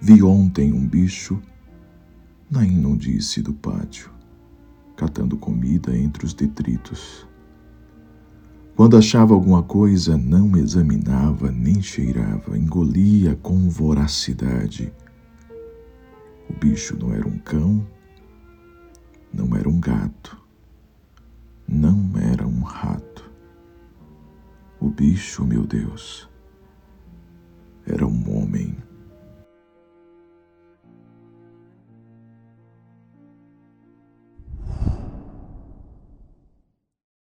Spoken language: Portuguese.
Vi ontem um bicho na disse do pátio, catando comida entre os detritos. Quando achava alguma coisa, não examinava nem cheirava, engolia com voracidade. O bicho não era um cão, não era um gato, não era um rato. O bicho, meu Deus,